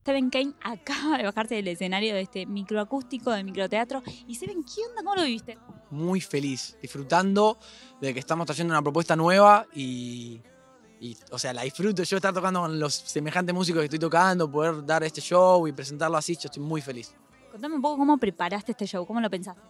Steven Kane acaba de bajarse del escenario de este microacústico de microteatro. Y Steven, ¿qué onda? ¿Cómo lo viviste? Muy feliz, disfrutando de que estamos trayendo una propuesta nueva y, y, o sea, la disfruto. Yo estar tocando con los semejantes músicos que estoy tocando, poder dar este show y presentarlo así, yo estoy muy feliz. Contame un poco cómo preparaste este show, cómo lo pensaste.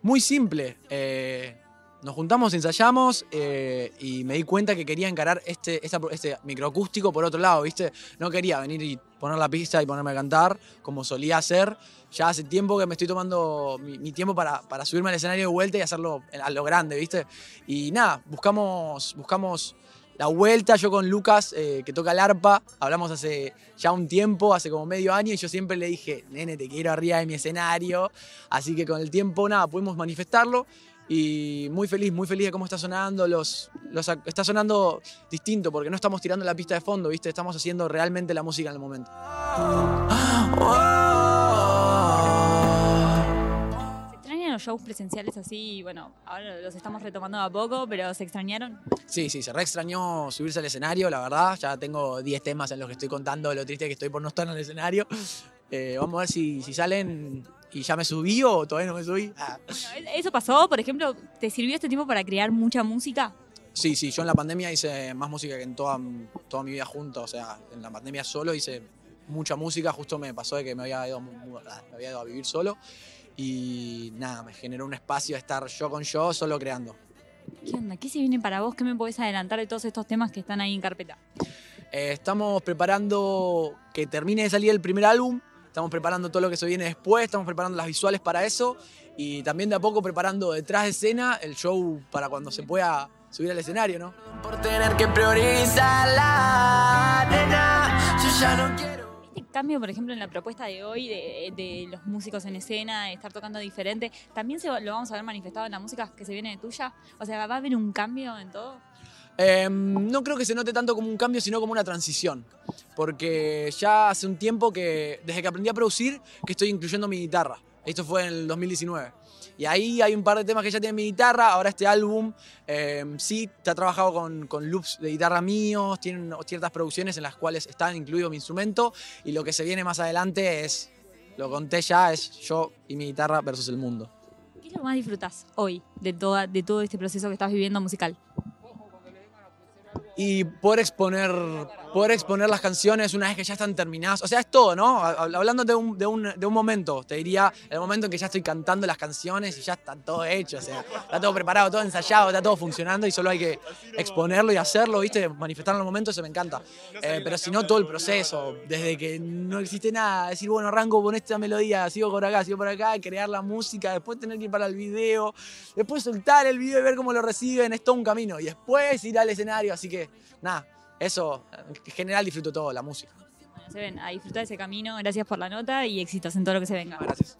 Muy simple. eh, nos juntamos, ensayamos eh, y me di cuenta que quería encarar este, este microacústico por otro lado, ¿viste? No quería venir y poner la pista y ponerme a cantar como solía hacer. Ya hace tiempo que me estoy tomando mi, mi tiempo para, para subirme al escenario de vuelta y hacerlo a lo grande, ¿viste? Y nada, buscamos, buscamos la vuelta. Yo con Lucas, eh, que toca el arpa, hablamos hace ya un tiempo, hace como medio año, y yo siempre le dije, nene, te quiero arriba de mi escenario. Así que con el tiempo, nada, pudimos manifestarlo. Y muy feliz, muy feliz de cómo está sonando. Los, está sonando distinto porque no estamos tirando la pista de fondo, ¿viste? Estamos haciendo realmente la música en el momento. ¿Se extrañan los shows presenciales así? Bueno, ahora los estamos retomando a poco, pero ¿se extrañaron? Sí, sí, se re extrañó subirse al escenario, la verdad. Ya tengo 10 temas en los que estoy contando lo triste que estoy por no estar en el escenario. Eh, vamos a ver si, si salen y ya me subí o todavía no me subí. Ah. Bueno, ¿Eso pasó? Por ejemplo, ¿te sirvió este tiempo para crear mucha música? Sí, sí, yo en la pandemia hice más música que en toda, toda mi vida junto. O sea, en la pandemia solo hice mucha música. Justo me pasó de que me había ido, mu- me había ido a vivir solo. Y nada, me generó un espacio de estar yo con yo, solo creando. ¿Qué onda? ¿Qué se viene para vos? ¿Qué me podés adelantar de todos estos temas que están ahí en carpeta? Eh, estamos preparando que termine de salir el primer álbum. Estamos preparando todo lo que se viene después. Estamos preparando las visuales para eso. Y también de a poco preparando detrás de escena el show para cuando se pueda subir al escenario, ¿no? Por tener que priorizar la nena, yo ya no quiero. Este cambio, por ejemplo, en la propuesta de hoy de, de los músicos en escena, de estar tocando diferente, ¿también se, lo vamos a ver manifestado en la música que se viene de tuya? O sea, ¿va a haber un cambio en todo? Eh, no creo que se note tanto como un cambio, sino como una transición. Porque ya hace un tiempo que, desde que aprendí a producir, que estoy incluyendo mi guitarra. Esto fue en el 2019. Y ahí hay un par de temas que ya tienen mi guitarra. Ahora este álbum, eh, sí, ha trabajado con, con loops de guitarra míos, tienen ciertas producciones en las cuales está incluido mi instrumento. Y lo que se viene más adelante es, lo conté ya, es yo y mi guitarra versus el mundo. ¿Qué es lo más disfrutás hoy de, toda, de todo este proceso que estás viviendo musical? Y poder exponer, poder exponer las canciones una vez que ya están terminadas. O sea, es todo, ¿no? Hab- Hablando de un, de, un, de un momento, te diría, el momento en que ya estoy cantando las canciones y ya está todo hecho, o sea, está todo preparado, todo ensayado, está todo funcionando y solo hay que exponerlo y hacerlo, ¿viste? Manifestarlo en el momento, eso me encanta. Eh, pero si no, todo el proceso, desde que no existe nada, decir, bueno, arranco con esta melodía, sigo por acá, sigo por acá, crear la música, después tener que ir para el video, después soltar el video y ver cómo lo reciben, es todo un camino. Y después ir al escenario, así que nada, eso en general disfruto todo, la música. Bueno, se ven, a disfrutar ese camino. Gracias por la nota y éxitos en todo lo que se venga. Gracias.